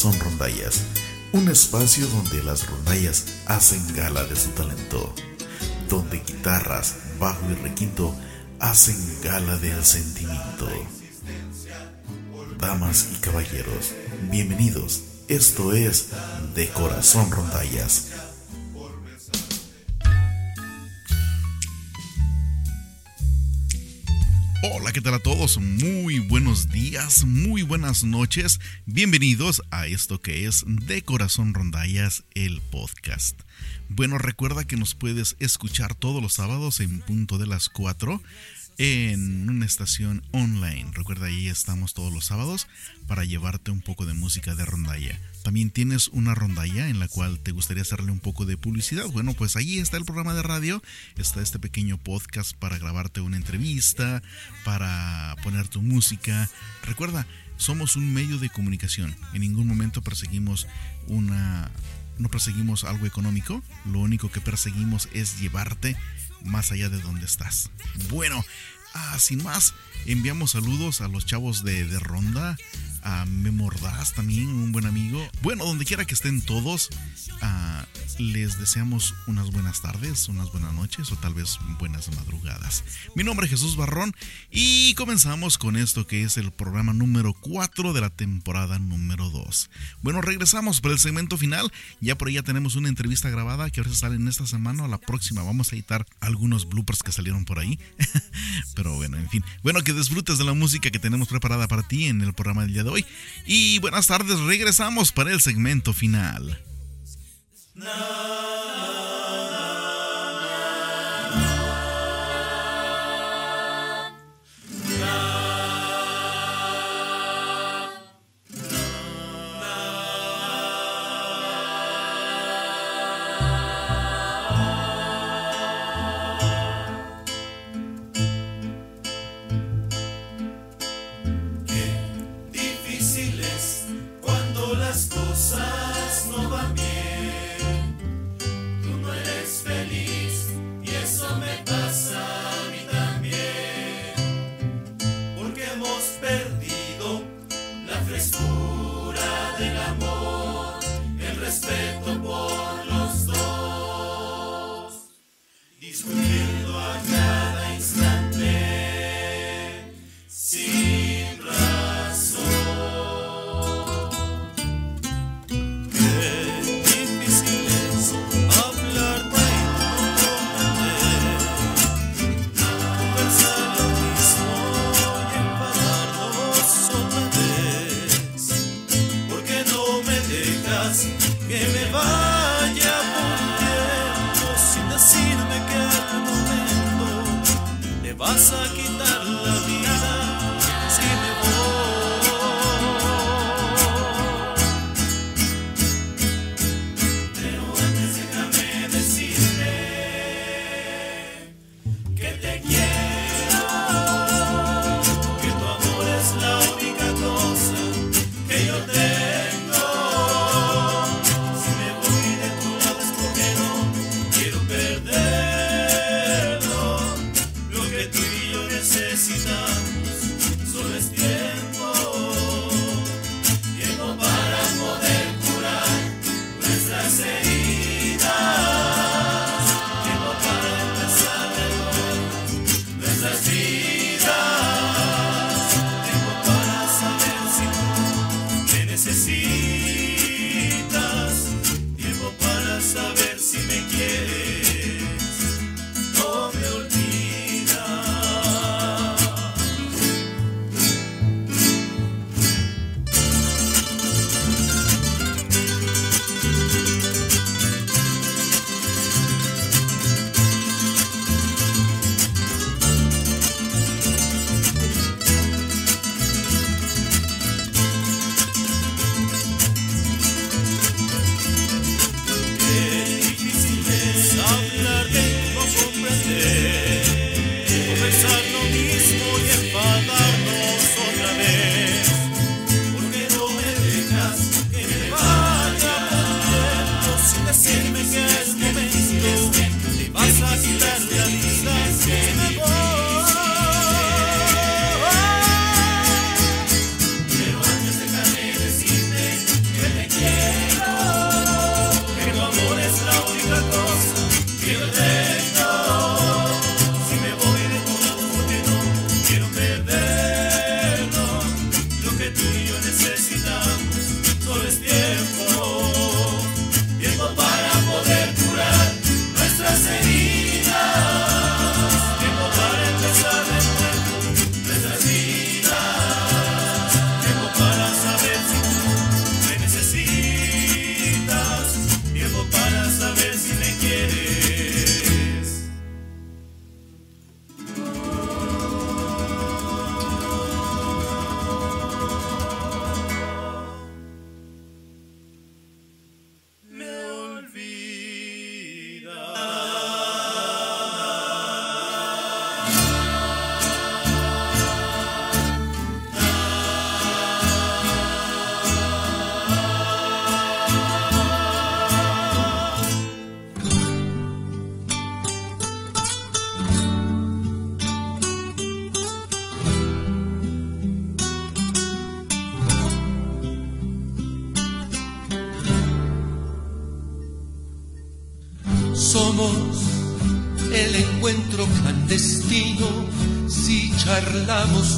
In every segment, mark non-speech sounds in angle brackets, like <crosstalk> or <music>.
Corazón Rondallas, un espacio donde las rondallas hacen gala de su talento, donde guitarras, bajo y requinto hacen gala del sentimiento. Damas y caballeros, bienvenidos. Esto es De Corazón Rondallas. ¿Qué tal a todos? Muy buenos días, muy buenas noches. Bienvenidos a esto que es De Corazón Rondallas, el podcast. Bueno, recuerda que nos puedes escuchar todos los sábados en punto de las 4 en una estación online. Recuerda, ahí estamos todos los sábados para llevarte un poco de música de rondalla. También tienes una rondalla en la cual te gustaría hacerle un poco de publicidad. Bueno, pues ahí está el programa de radio, está este pequeño podcast para grabarte una entrevista, para poner tu música. Recuerda, somos un medio de comunicación. En ningún momento perseguimos una no perseguimos algo económico, lo único que perseguimos es llevarte más allá de donde estás. Bueno, ah, sin más, enviamos saludos a los chavos de, de Ronda, a Memordaz también, un buen amigo. Bueno, donde quiera que estén todos, ah, les deseamos unas buenas tardes, unas buenas noches o tal vez buenas madrugadas. Mi nombre es Jesús Barrón y comenzamos con esto que es el programa número 4 de la temporada número 2. Bueno, regresamos para el segmento final. Ya por ahí ya tenemos una entrevista grabada que ahora sale en esta semana o la próxima. Vamos a editar algunos bloopers que salieron por ahí. <laughs> Pero bueno, en fin. Bueno, que disfrutes de la música que tenemos preparada para ti en el programa del día de Y buenas tardes, regresamos para el segmento final.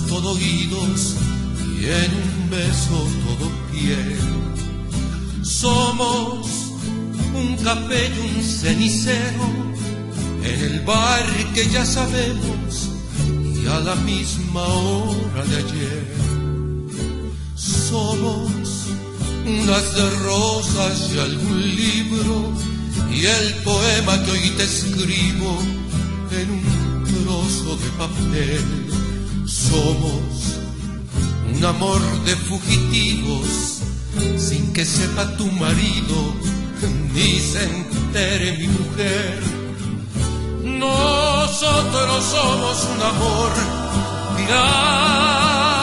Todo oídos y en un beso todo piel. Somos un café y un cenicero en el bar que ya sabemos y a la misma hora de ayer. Somos unas de rosas y algún libro y el poema que hoy te escribo en un trozo de papel. Somos un amor de fugitivos sin que sepa tu marido ni se entere mi mujer. Nosotros somos un amor pirata,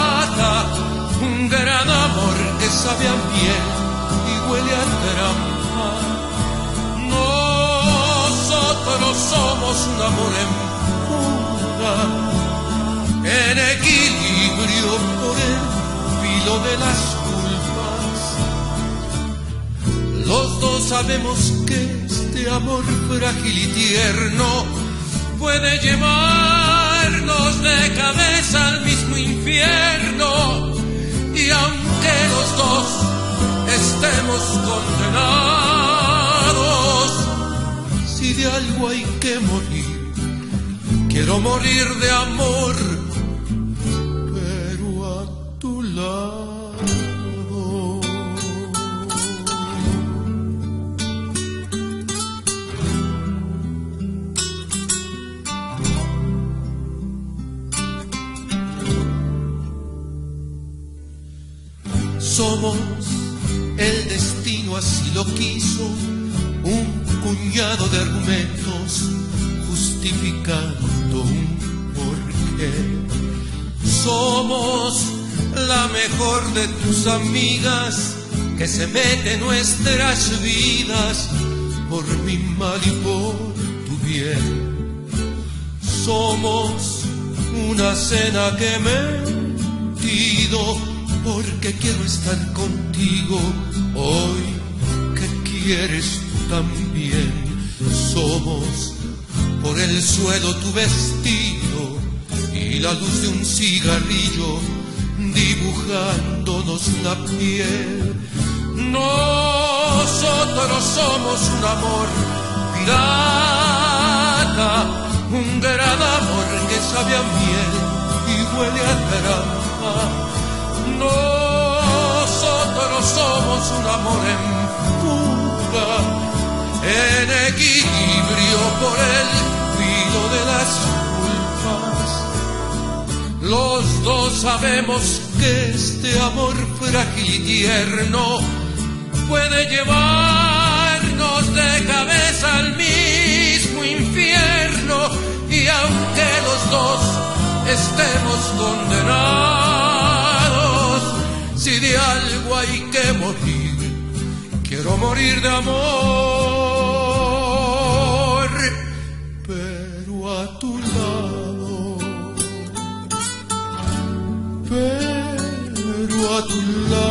un gran amor que sabe a miel y huele a trampa. Nosotros somos un amor en fuga, en equilibrio por el filo de las culpas. Los dos sabemos que este amor frágil y tierno puede llevarnos de cabeza al mismo infierno. Y aunque los dos estemos condenados, si de algo hay que morir, quiero morir de amor, de tus amigas que se mete en nuestras vidas por mi mal y por tu bien. Somos una cena que me he mentido porque quiero estar contigo hoy que quieres tú también. Somos por el suelo tu vestido y la luz de un cigarrillo dibujándonos la piel. Nosotros somos un amor pirata, un gran amor que sabe a miel y huele a trampa. Nosotros somos un amor en fuga, en equilibrio por el filo de las. Los dos sabemos que este amor frágil y tierno puede llevarnos de cabeza al mismo infierno. Y aunque los dos estemos condenados, si de algo hay que morir, quiero morir de amor, pero a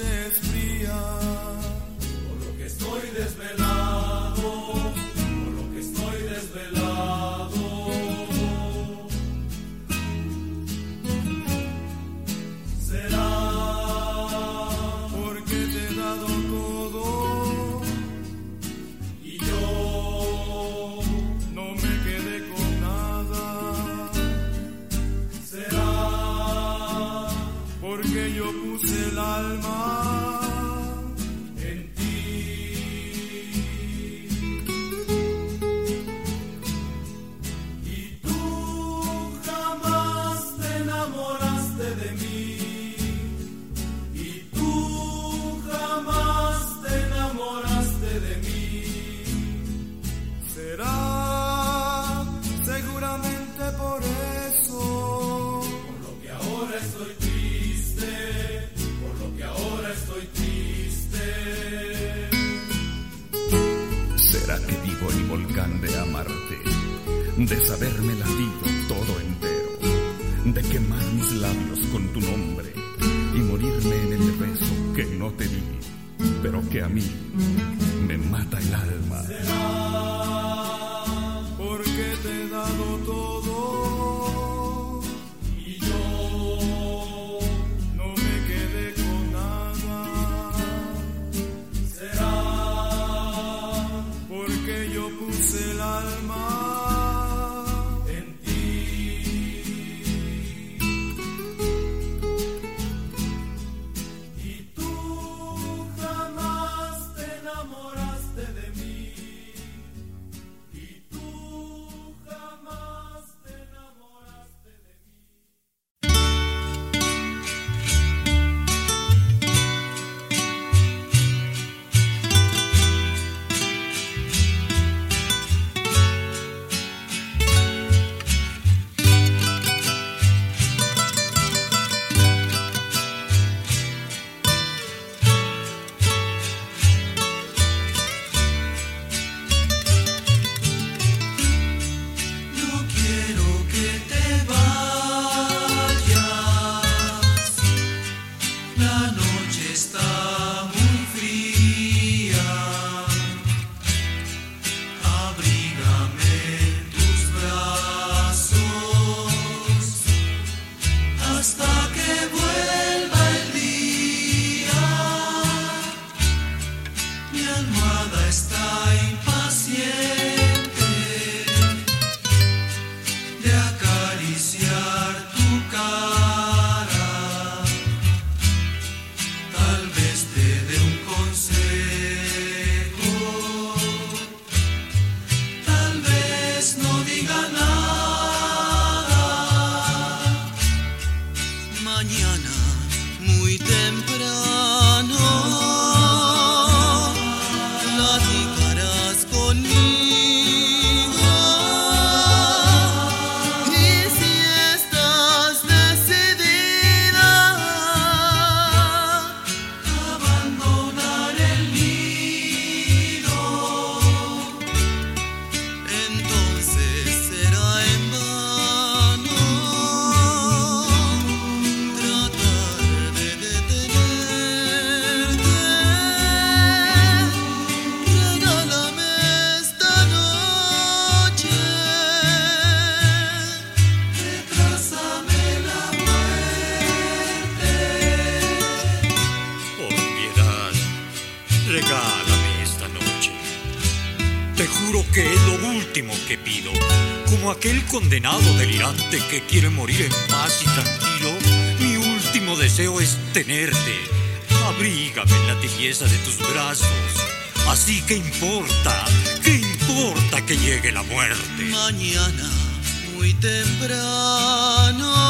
la noche es fría. Por lo que estoy desvelado, condenado delirante que quiere morir en paz y tranquilo, mi último deseo es tenerte. Abrígame en la tibieza de tus brazos. Así que importa, que importa que llegue la muerte. Mañana, muy temprano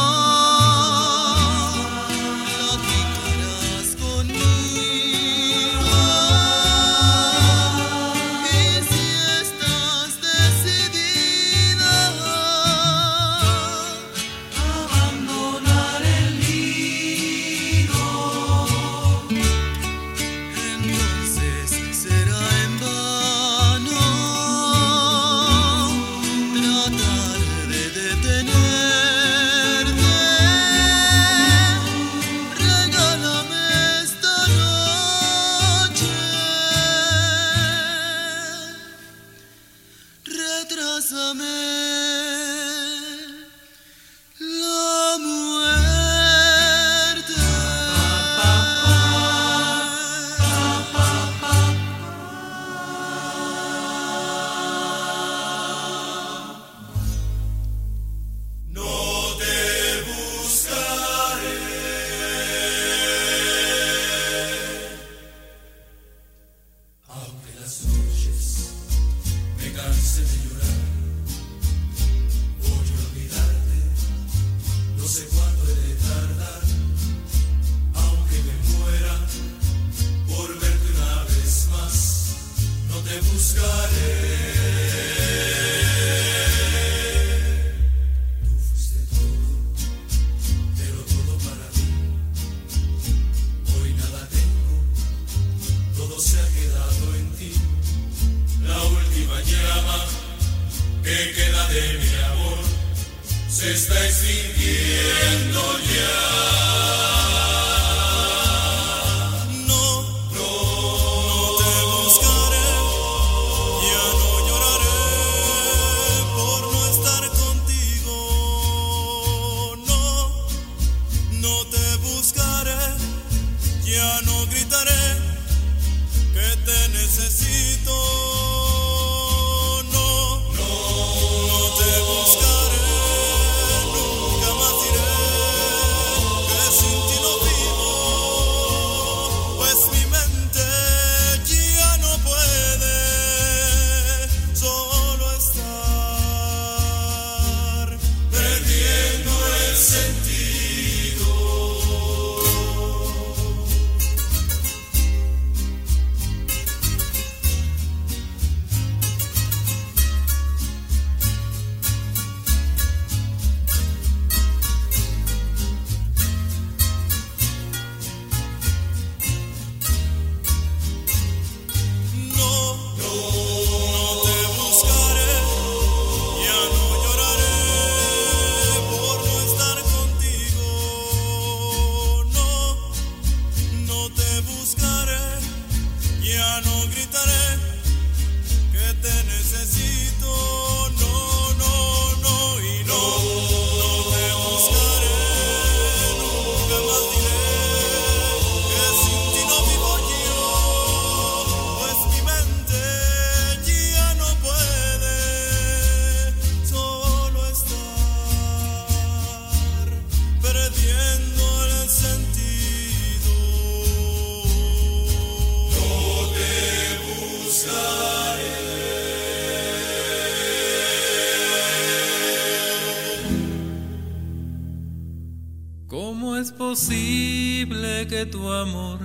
que tu amor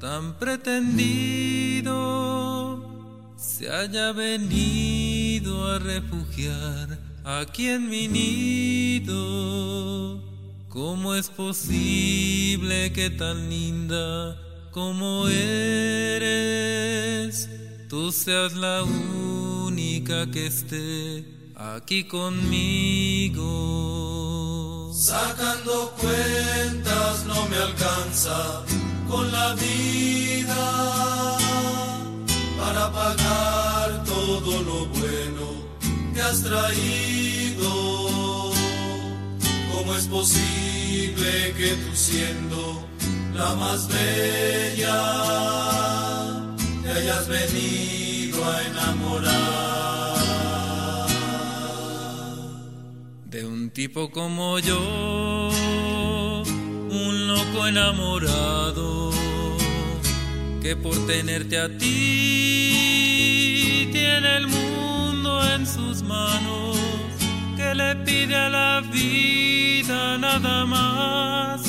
tan pretendido se haya venido a refugiar aquí en mi nido. ¿Cómo es posible que tan linda como eres, tú seas la única que esté aquí conmigo? Sacando cuentas no me alcanza con la vida para pagar todo lo bueno que has traído. ¿Cómo es posible que tú siendo la más bella te hayas venido a enamorar? Tipo como yo, un loco enamorado, que por tenerte a ti tiene el mundo en sus manos, que le pide a la vida nada más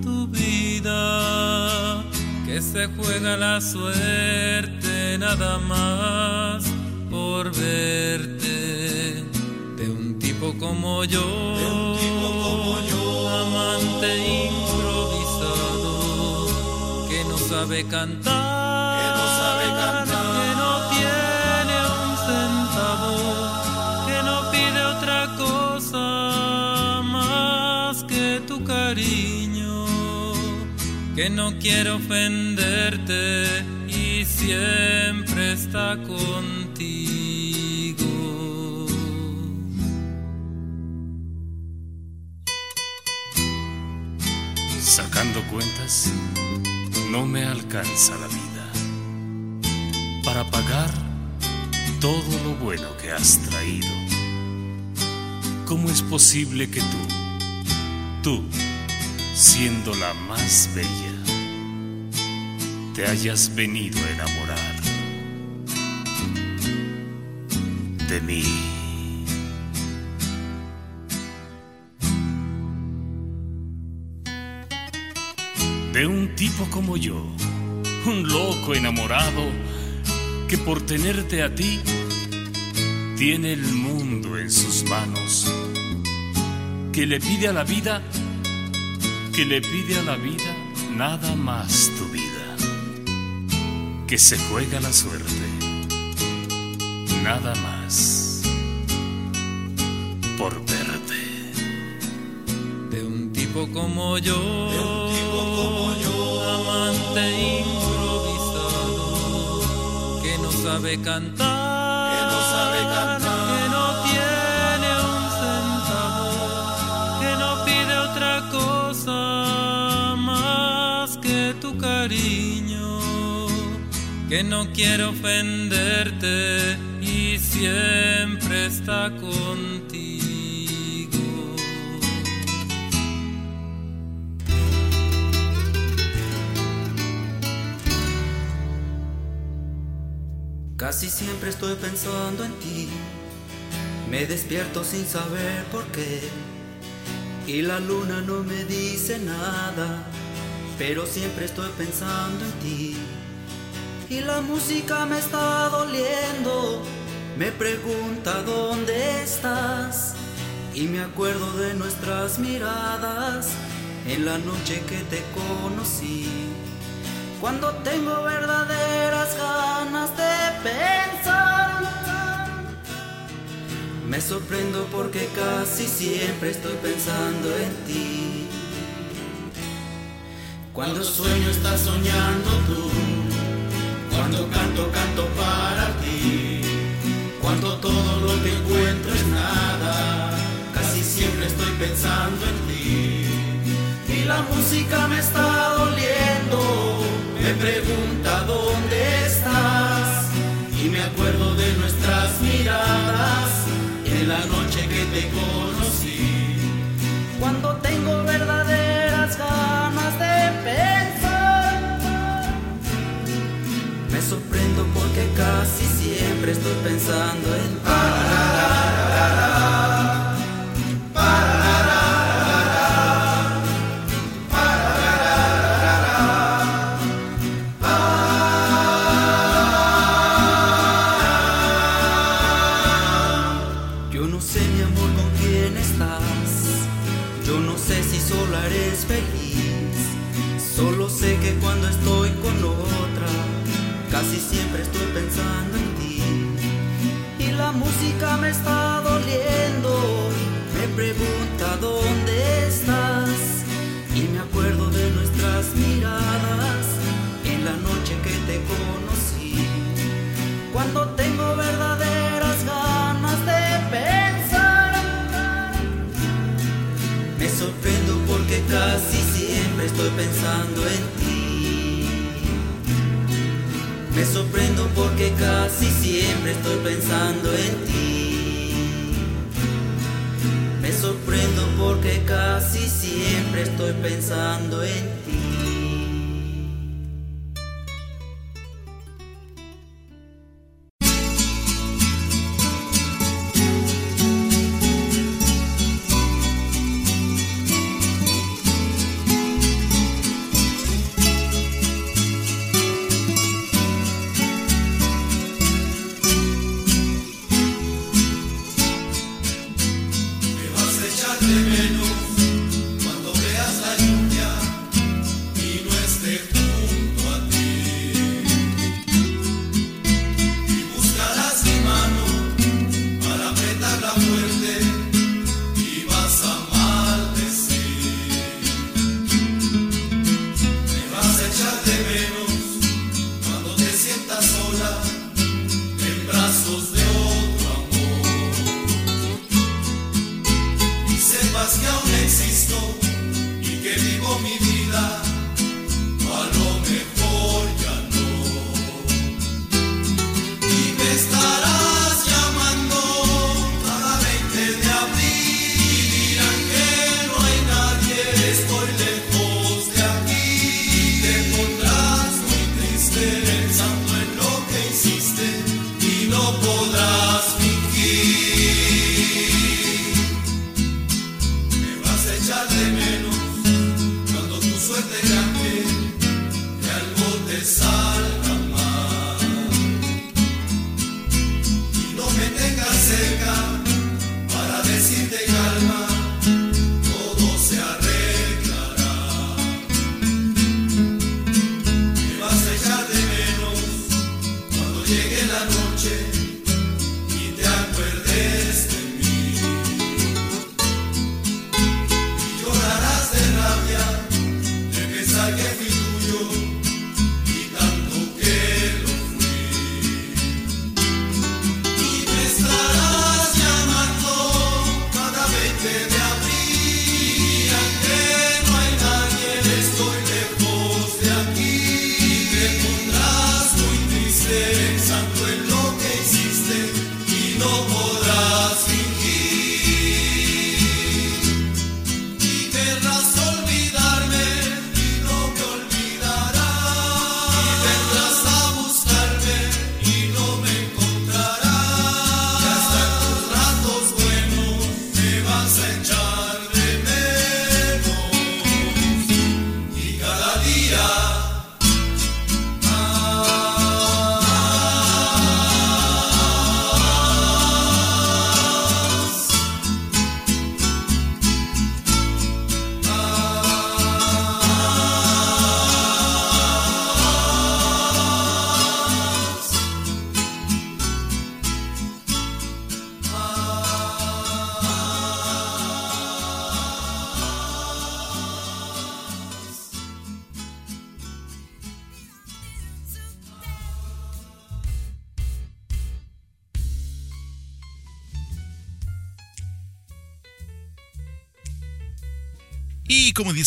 tu vida, que se juega la suerte nada más por verte de un tipo como yo, amante improvisado, que no sabe cantar, Que no sabe cantar. que no tiene un centavo, que no pide otra cosa más que tu cariño, que no quiere ofenderte y siempre está contigo. No me alcanza la vida para pagar todo lo bueno que has traído. ¿Cómo es posible que tú, tú, siendo la más bella, te hayas venido a enamorar de mí? De un tipo como yo, un loco enamorado que por tenerte a ti tiene el mundo en sus manos, que le pide a la vida, que le pide a la vida nada más tu vida, que se juega la suerte, nada más por un tipo como yo, amante improvisado, que no sabe cantar, Que no sabe cantar. que no tiene un centavo, que no pide otra cosa más que tu cariño, que no quiere ofenderte y siempre está contigo. Casi siempre estoy pensando en ti. Me despierto sin saber por qué. Y la luna no me dice nada. Pero siempre estoy pensando en ti. Y la música me está doliendo. Me pregunta dónde estás. Y me acuerdo de nuestras miradas en la noche que te conocí. Cuando tengo verdaderas ganas de pensar, me sorprendo porque casi siempre estoy pensando en ti. Cuando sueño estás soñando tú, cuando canto canto para ti, cuando todo lo que encuentro es nada, casi siempre estoy pensando en ti. Y la música me está doliendo, me pregunta dónde estás, y me acuerdo de nuestras miradas en la noche que te. Me sorprendo porque casi siempre estoy pensando en ti. Me sorprendo porque casi siempre estoy pensando en ti. Me sorprendo porque casi siempre estoy pensando en ti.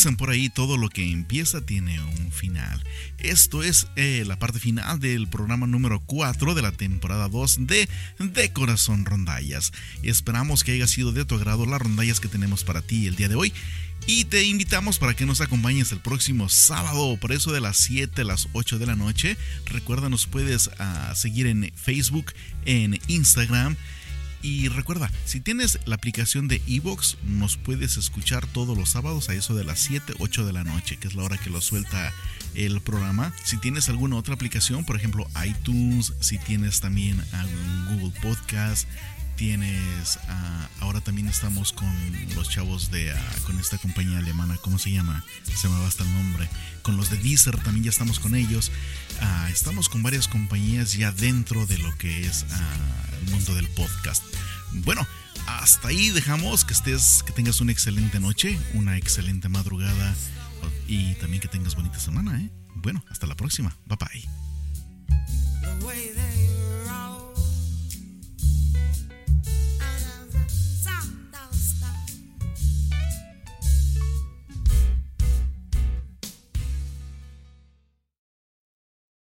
Por ahí, todo lo que empieza tiene un final. Esto es eh, la parte final del programa número 4 de la temporada 2 de De Corazón Rondallas. Esperamos que haya sido de tu agrado las rondallas que tenemos para ti el día de hoy. Y te invitamos para que nos acompañes el próximo sábado, por eso de las 7 a las 8 de la noche. Recuerda, nos puedes ah, seguir en Facebook, en Instagram. Y recuerda, si tienes la aplicación de Evox, nos puedes escuchar todos los sábados a eso de las 7, 8 de la noche, que es la hora que lo suelta el programa. Si tienes alguna otra aplicación, por ejemplo iTunes, si tienes también Google Podcast, tienes, ah, ahora también estamos con los chavos de, ah, con esta compañía alemana, ¿cómo se llama? Se me va hasta el nombre. Con los de Deezer también ya estamos con ellos. Ah, estamos con varias compañías ya dentro de lo que es el mundo del podcast. Bueno, hasta ahí dejamos que estés, que tengas una excelente noche, una excelente madrugada y también que tengas bonita semana, ¿eh? Bueno, hasta la próxima. Bye bye.